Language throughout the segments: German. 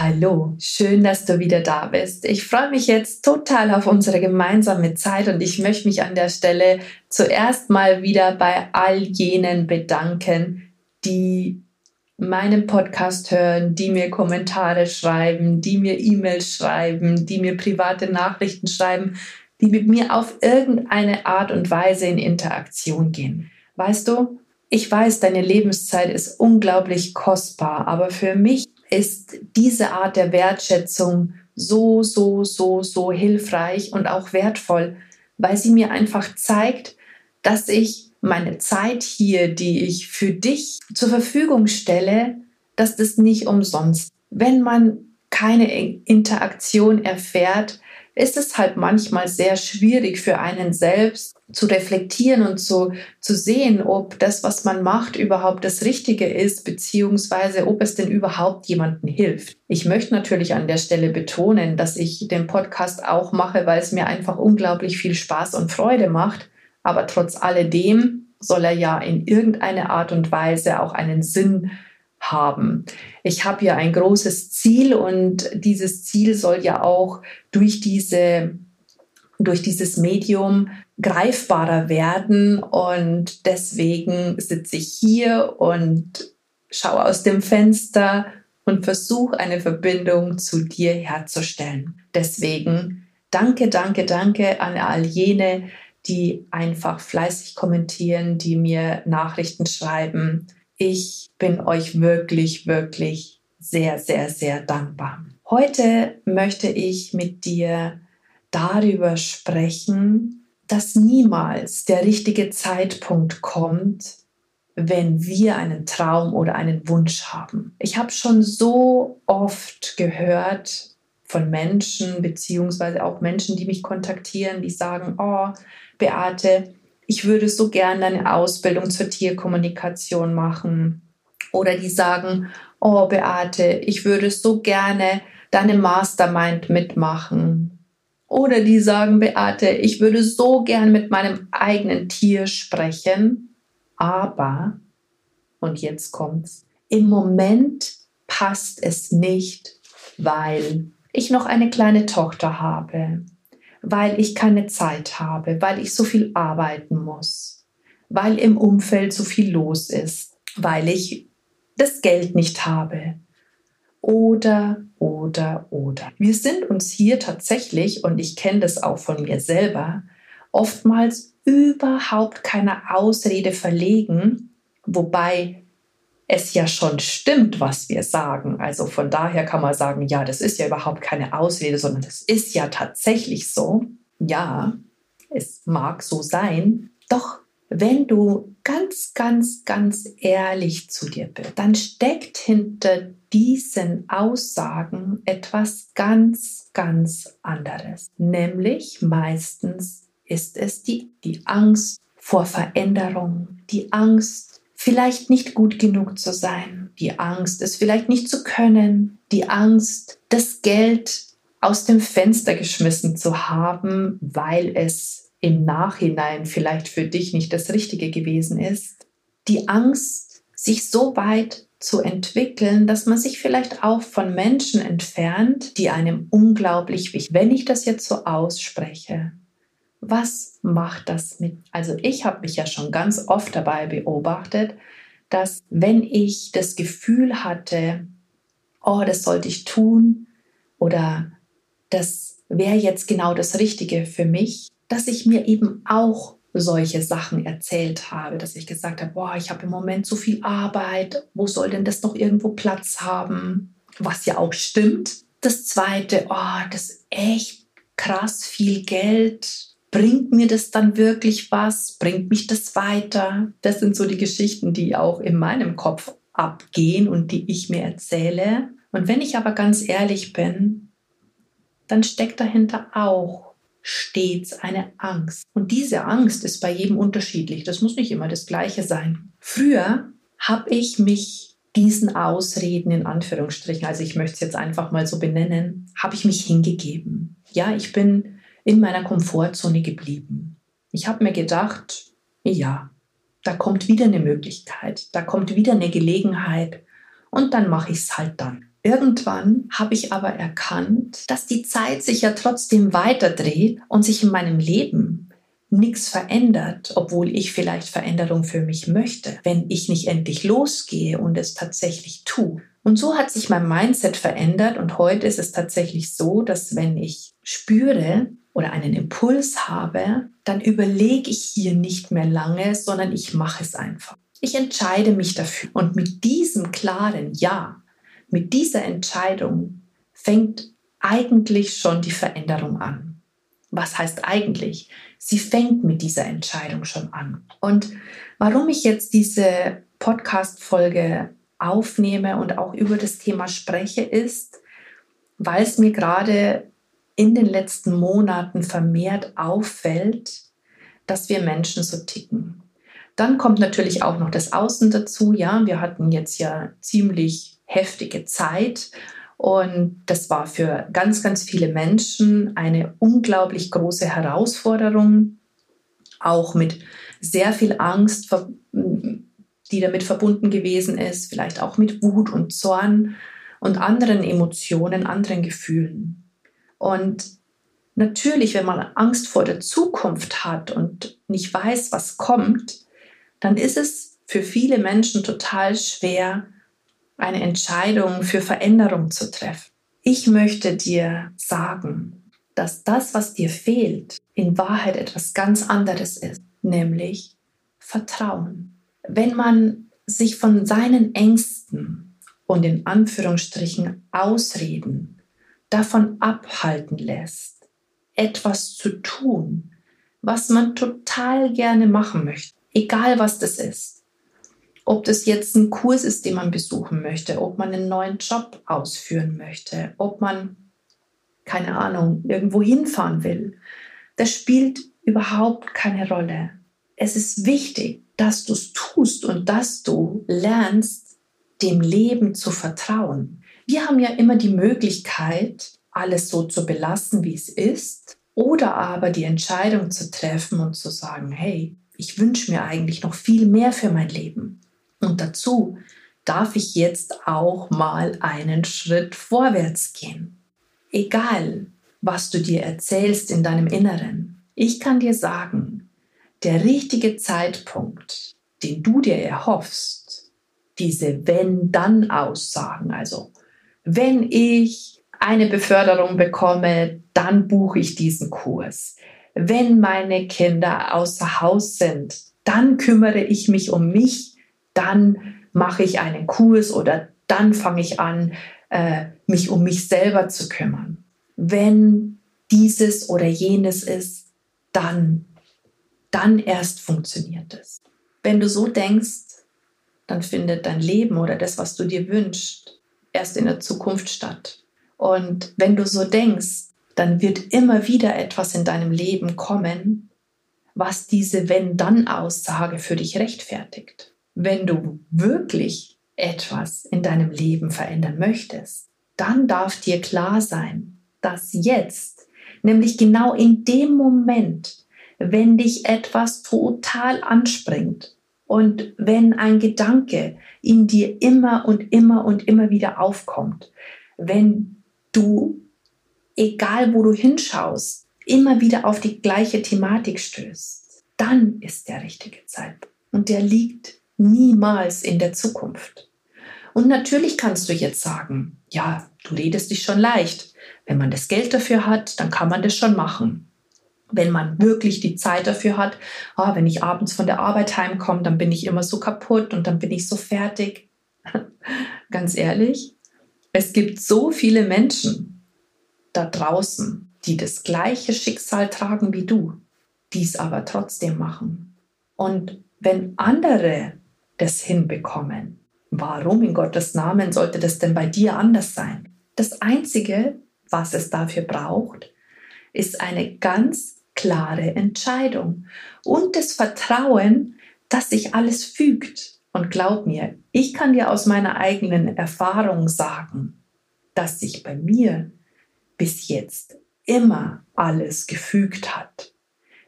Hallo, schön, dass du wieder da bist. Ich freue mich jetzt total auf unsere gemeinsame Zeit und ich möchte mich an der Stelle zuerst mal wieder bei all jenen bedanken, die meinen Podcast hören, die mir Kommentare schreiben, die mir E-Mails schreiben, die mir private Nachrichten schreiben, die mit mir auf irgendeine Art und Weise in Interaktion gehen. Weißt du, ich weiß, deine Lebenszeit ist unglaublich kostbar, aber für mich ist diese Art der Wertschätzung so, so, so, so hilfreich und auch wertvoll, weil sie mir einfach zeigt, dass ich meine Zeit hier, die ich für dich zur Verfügung stelle, dass das nicht umsonst. Wenn man keine Interaktion erfährt, ist es halt manchmal sehr schwierig für einen selbst zu reflektieren und zu, zu sehen, ob das, was man macht, überhaupt das Richtige ist, beziehungsweise ob es denn überhaupt jemandem hilft. Ich möchte natürlich an der Stelle betonen, dass ich den Podcast auch mache, weil es mir einfach unglaublich viel Spaß und Freude macht. Aber trotz alledem soll er ja in irgendeiner Art und Weise auch einen Sinn haben. Ich habe ja ein großes Ziel und dieses Ziel soll ja auch durch diese durch dieses Medium greifbarer werden. Und deswegen sitze ich hier und schaue aus dem Fenster und versuche eine Verbindung zu dir herzustellen. Deswegen danke, danke, danke an all jene, die einfach fleißig kommentieren, die mir Nachrichten schreiben. Ich bin euch wirklich, wirklich sehr, sehr, sehr dankbar. Heute möchte ich mit dir darüber sprechen, dass niemals der richtige Zeitpunkt kommt, wenn wir einen Traum oder einen Wunsch haben. Ich habe schon so oft gehört von Menschen, beziehungsweise auch Menschen, die mich kontaktieren, die sagen, oh, Beate, ich würde so gerne eine Ausbildung zur Tierkommunikation machen. Oder die sagen, oh, Beate, ich würde so gerne deine Mastermind mitmachen. Oder die sagen, Beate, ich würde so gern mit meinem eigenen Tier sprechen, aber, und jetzt kommt's, im Moment passt es nicht, weil ich noch eine kleine Tochter habe, weil ich keine Zeit habe, weil ich so viel arbeiten muss, weil im Umfeld so viel los ist, weil ich das Geld nicht habe, oder, oder, oder. Wir sind uns hier tatsächlich, und ich kenne das auch von mir selber, oftmals überhaupt keine Ausrede verlegen, wobei es ja schon stimmt, was wir sagen. Also von daher kann man sagen, ja, das ist ja überhaupt keine Ausrede, sondern das ist ja tatsächlich so. Ja, es mag so sein. Doch wenn du ganz, ganz, ganz ehrlich zu dir bist, dann steckt hinter diesen Aussagen etwas ganz, ganz anderes. Nämlich meistens ist es die, die Angst vor Veränderung, die Angst, vielleicht nicht gut genug zu sein, die Angst, es vielleicht nicht zu können, die Angst, das Geld aus dem Fenster geschmissen zu haben, weil es im Nachhinein vielleicht für dich nicht das Richtige gewesen ist. Die Angst, sich so weit zu entwickeln, dass man sich vielleicht auch von Menschen entfernt, die einem unglaublich wichtig. Wenn ich das jetzt so ausspreche, was macht das mit? Also ich habe mich ja schon ganz oft dabei beobachtet, dass wenn ich das Gefühl hatte, oh, das sollte ich tun oder das wäre jetzt genau das Richtige für mich, dass ich mir eben auch solche Sachen erzählt habe, dass ich gesagt habe, boah, ich habe im Moment so viel Arbeit, wo soll denn das noch irgendwo Platz haben? Was ja auch stimmt. Das zweite, oh, das ist echt krass viel Geld. Bringt mir das dann wirklich was? Bringt mich das weiter? Das sind so die Geschichten, die auch in meinem Kopf abgehen und die ich mir erzähle. Und wenn ich aber ganz ehrlich bin, dann steckt dahinter auch stets eine Angst. Und diese Angst ist bei jedem unterschiedlich. Das muss nicht immer das gleiche sein. Früher habe ich mich diesen Ausreden in Anführungsstrichen, also ich möchte es jetzt einfach mal so benennen, habe ich mich hingegeben. Ja, ich bin in meiner Komfortzone geblieben. Ich habe mir gedacht, ja, da kommt wieder eine Möglichkeit, da kommt wieder eine Gelegenheit und dann mache ich es halt dann. Irgendwann habe ich aber erkannt, dass die Zeit sich ja trotzdem weiterdreht und sich in meinem Leben nichts verändert, obwohl ich vielleicht Veränderung für mich möchte, wenn ich nicht endlich losgehe und es tatsächlich tue. Und so hat sich mein Mindset verändert und heute ist es tatsächlich so, dass wenn ich spüre oder einen Impuls habe, dann überlege ich hier nicht mehr lange, sondern ich mache es einfach. Ich entscheide mich dafür. Und mit diesem klaren Ja, mit dieser Entscheidung fängt eigentlich schon die Veränderung an. Was heißt eigentlich? Sie fängt mit dieser Entscheidung schon an. Und warum ich jetzt diese Podcast-Folge aufnehme und auch über das Thema spreche, ist, weil es mir gerade in den letzten Monaten vermehrt auffällt, dass wir Menschen so ticken. Dann kommt natürlich auch noch das Außen dazu. Ja, wir hatten jetzt ja ziemlich heftige Zeit und das war für ganz, ganz viele Menschen eine unglaublich große Herausforderung, auch mit sehr viel Angst, die damit verbunden gewesen ist, vielleicht auch mit Wut und Zorn und anderen Emotionen, anderen Gefühlen. Und natürlich, wenn man Angst vor der Zukunft hat und nicht weiß, was kommt, dann ist es für viele Menschen total schwer, eine Entscheidung für Veränderung zu treffen. Ich möchte dir sagen, dass das, was dir fehlt, in Wahrheit etwas ganz anderes ist, nämlich Vertrauen. Wenn man sich von seinen Ängsten und in Anführungsstrichen Ausreden davon abhalten lässt, etwas zu tun, was man total gerne machen möchte, egal was das ist, ob das jetzt ein Kurs ist, den man besuchen möchte, ob man einen neuen Job ausführen möchte, ob man, keine Ahnung, irgendwo hinfahren will. Das spielt überhaupt keine Rolle. Es ist wichtig, dass du es tust und dass du lernst, dem Leben zu vertrauen. Wir haben ja immer die Möglichkeit, alles so zu belassen, wie es ist, oder aber die Entscheidung zu treffen und zu sagen, hey, ich wünsche mir eigentlich noch viel mehr für mein Leben. Und dazu darf ich jetzt auch mal einen Schritt vorwärts gehen. Egal, was du dir erzählst in deinem Inneren, ich kann dir sagen, der richtige Zeitpunkt, den du dir erhoffst, diese Wenn-Dann-Aussagen, also wenn ich eine Beförderung bekomme, dann buche ich diesen Kurs. Wenn meine Kinder außer Haus sind, dann kümmere ich mich um mich dann mache ich einen Kurs oder dann fange ich an, äh, mich um mich selber zu kümmern. Wenn dieses oder jenes ist, dann, dann erst funktioniert es. Wenn du so denkst, dann findet dein Leben oder das, was du dir wünschst, erst in der Zukunft statt. Und wenn du so denkst, dann wird immer wieder etwas in deinem Leben kommen, was diese Wenn-Dann-Aussage für dich rechtfertigt wenn du wirklich etwas in deinem Leben verändern möchtest, dann darf dir klar sein, dass jetzt, nämlich genau in dem Moment, wenn dich etwas total anspringt und wenn ein Gedanke in dir immer und immer und immer wieder aufkommt, wenn du, egal wo du hinschaust, immer wieder auf die gleiche Thematik stößt, dann ist der richtige Zeitpunkt. Und der liegt niemals in der Zukunft. Und natürlich kannst du jetzt sagen, ja, du redest dich schon leicht. Wenn man das Geld dafür hat, dann kann man das schon machen. Wenn man wirklich die Zeit dafür hat, oh, wenn ich abends von der Arbeit heimkomme, dann bin ich immer so kaputt und dann bin ich so fertig. Ganz ehrlich, es gibt so viele Menschen da draußen, die das gleiche Schicksal tragen wie du, die es aber trotzdem machen. Und wenn andere das hinbekommen. Warum in Gottes Namen sollte das denn bei dir anders sein? Das Einzige, was es dafür braucht, ist eine ganz klare Entscheidung und das Vertrauen, dass sich alles fügt. Und glaub mir, ich kann dir aus meiner eigenen Erfahrung sagen, dass sich bei mir bis jetzt immer alles gefügt hat.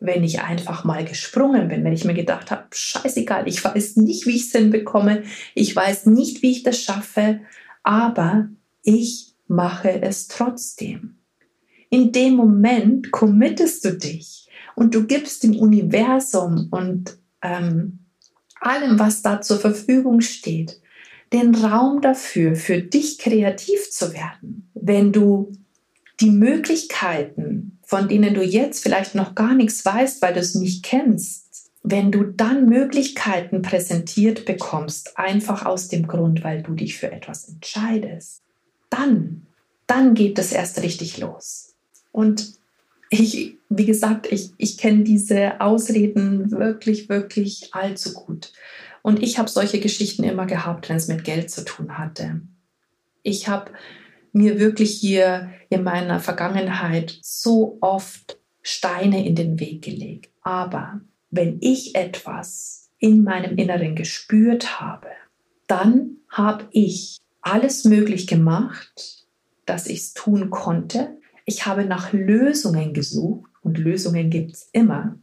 Wenn ich einfach mal gesprungen bin, wenn ich mir gedacht habe, scheißegal, ich weiß nicht, wie ich es hinbekomme, ich weiß nicht, wie ich das schaffe, aber ich mache es trotzdem. In dem Moment committest du dich und du gibst dem Universum und ähm, allem, was da zur Verfügung steht, den Raum dafür, für dich kreativ zu werden. Wenn du die Möglichkeiten, von denen du jetzt vielleicht noch gar nichts weißt, weil du es nicht kennst, wenn du dann Möglichkeiten präsentiert bekommst, einfach aus dem Grund, weil du dich für etwas entscheidest, dann, dann geht es erst richtig los. Und ich, wie gesagt, ich, ich kenne diese Ausreden wirklich, wirklich allzu gut. Und ich habe solche Geschichten immer gehabt, wenn es mit Geld zu tun hatte. Ich habe mir wirklich hier in meiner Vergangenheit so oft Steine in den Weg gelegt. Aber wenn ich etwas in meinem Inneren gespürt habe, dann habe ich alles möglich gemacht, dass ich es tun konnte. Ich habe nach Lösungen gesucht und Lösungen gibt es immer,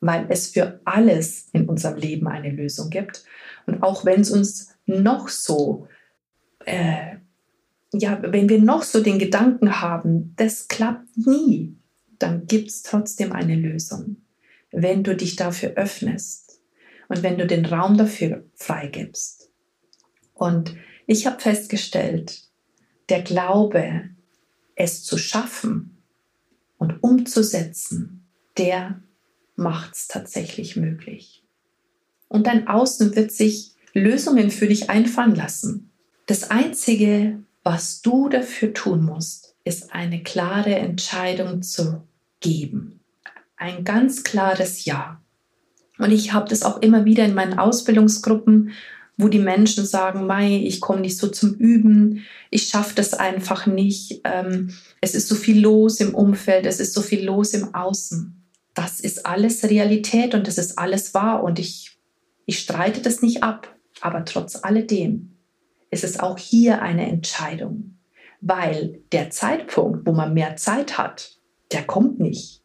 weil es für alles in unserem Leben eine Lösung gibt. Und auch wenn es uns noch so, äh, ja, wenn wir noch so den Gedanken haben, das klappt nie, dann gibt es trotzdem eine Lösung, wenn du dich dafür öffnest und wenn du den Raum dafür freigibst. Und ich habe festgestellt, der Glaube, es zu schaffen und umzusetzen, der macht es tatsächlich möglich. Und dein Außen wird sich Lösungen für dich einfallen lassen. Das Einzige, was du dafür tun musst, ist eine klare Entscheidung zu geben. Ein ganz klares Ja. Und ich habe das auch immer wieder in meinen Ausbildungsgruppen wo die Menschen sagen, Mai, ich komme nicht so zum Üben, ich schaffe das einfach nicht, ähm, es ist so viel los im Umfeld, es ist so viel los im Außen. Das ist alles Realität und das ist alles wahr und ich, ich streite das nicht ab, aber trotz alledem ist es auch hier eine Entscheidung, weil der Zeitpunkt, wo man mehr Zeit hat, der kommt nicht.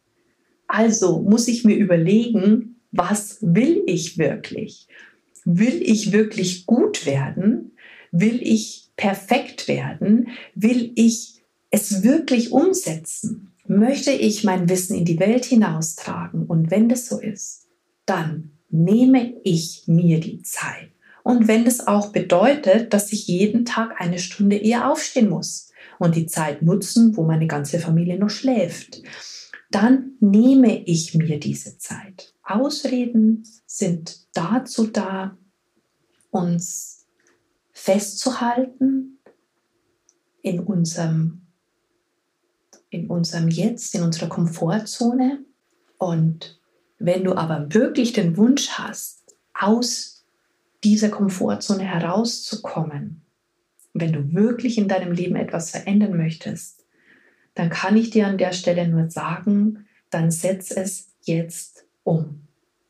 Also muss ich mir überlegen, was will ich wirklich? Will ich wirklich gut werden? Will ich perfekt werden? Will ich es wirklich umsetzen? Möchte ich mein Wissen in die Welt hinaustragen? Und wenn das so ist, dann nehme ich mir die Zeit. Und wenn das auch bedeutet, dass ich jeden Tag eine Stunde eher aufstehen muss und die Zeit nutzen, wo meine ganze Familie noch schläft, dann nehme ich mir diese Zeit. Ausreden sind dazu da, uns festzuhalten in unserem, in unserem Jetzt, in unserer Komfortzone. Und wenn du aber wirklich den Wunsch hast, aus dieser Komfortzone herauszukommen, wenn du wirklich in deinem Leben etwas verändern möchtest, dann kann ich dir an der Stelle nur sagen, dann setz es jetzt um.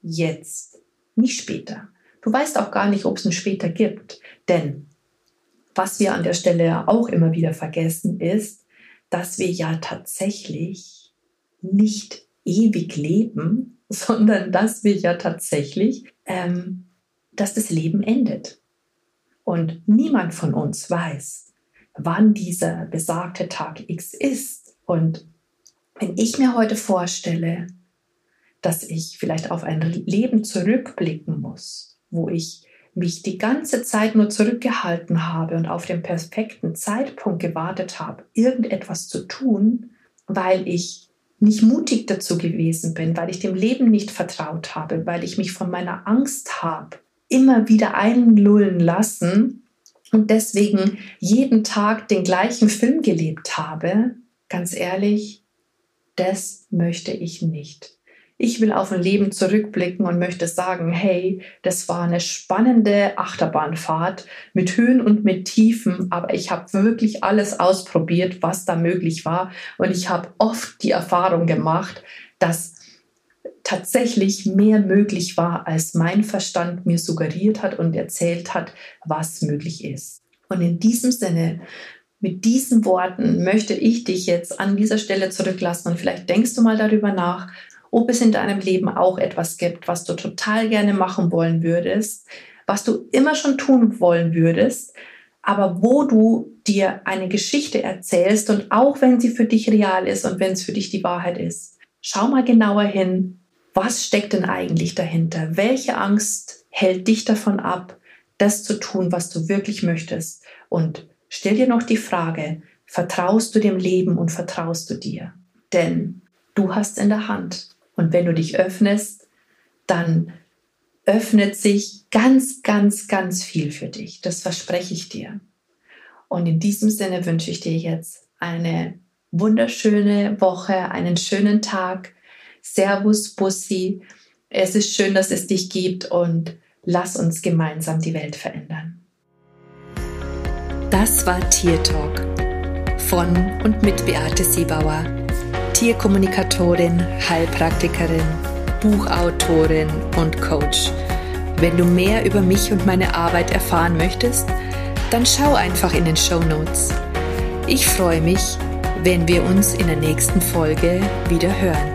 Jetzt, nicht später. Du weißt auch gar nicht, ob es ein später gibt. Denn was wir an der Stelle auch immer wieder vergessen, ist, dass wir ja tatsächlich nicht ewig leben, sondern dass wir ja tatsächlich, ähm, dass das Leben endet. Und niemand von uns weiß, wann dieser besagte Tag X ist. Und wenn ich mir heute vorstelle, dass ich vielleicht auf ein Leben zurückblicken muss, wo ich mich die ganze Zeit nur zurückgehalten habe und auf den perfekten Zeitpunkt gewartet habe, irgendetwas zu tun, weil ich nicht mutig dazu gewesen bin, weil ich dem Leben nicht vertraut habe, weil ich mich von meiner Angst habe immer wieder einlullen lassen und deswegen jeden Tag den gleichen Film gelebt habe, ganz ehrlich, das möchte ich nicht. Ich will auf ein Leben zurückblicken und möchte sagen, hey, das war eine spannende Achterbahnfahrt mit Höhen und mit Tiefen, aber ich habe wirklich alles ausprobiert, was da möglich war. Und ich habe oft die Erfahrung gemacht, dass tatsächlich mehr möglich war, als mein Verstand mir suggeriert hat und erzählt hat, was möglich ist. Und in diesem Sinne mit diesen Worten möchte ich dich jetzt an dieser Stelle zurücklassen und vielleicht denkst du mal darüber nach, ob es in deinem Leben auch etwas gibt, was du total gerne machen wollen würdest, was du immer schon tun wollen würdest, aber wo du dir eine Geschichte erzählst und auch wenn sie für dich real ist und wenn es für dich die Wahrheit ist, schau mal genauer hin, was steckt denn eigentlich dahinter? Welche Angst hält dich davon ab, das zu tun, was du wirklich möchtest? Und stell dir noch die Frage, vertraust du dem Leben und vertraust du dir? Denn du hast in der Hand, und wenn du dich öffnest, dann öffnet sich ganz, ganz, ganz viel für dich. Das verspreche ich dir. Und in diesem Sinne wünsche ich dir jetzt eine wunderschöne Woche, einen schönen Tag. Servus, Bussi. Es ist schön, dass es dich gibt und lass uns gemeinsam die Welt verändern. Das war Tier Talk von und mit Beate Siebauer Tierkommunikatorin, Heilpraktikerin, Buchautorin und Coach. Wenn du mehr über mich und meine Arbeit erfahren möchtest, dann schau einfach in den Show Notes. Ich freue mich, wenn wir uns in der nächsten Folge wieder hören.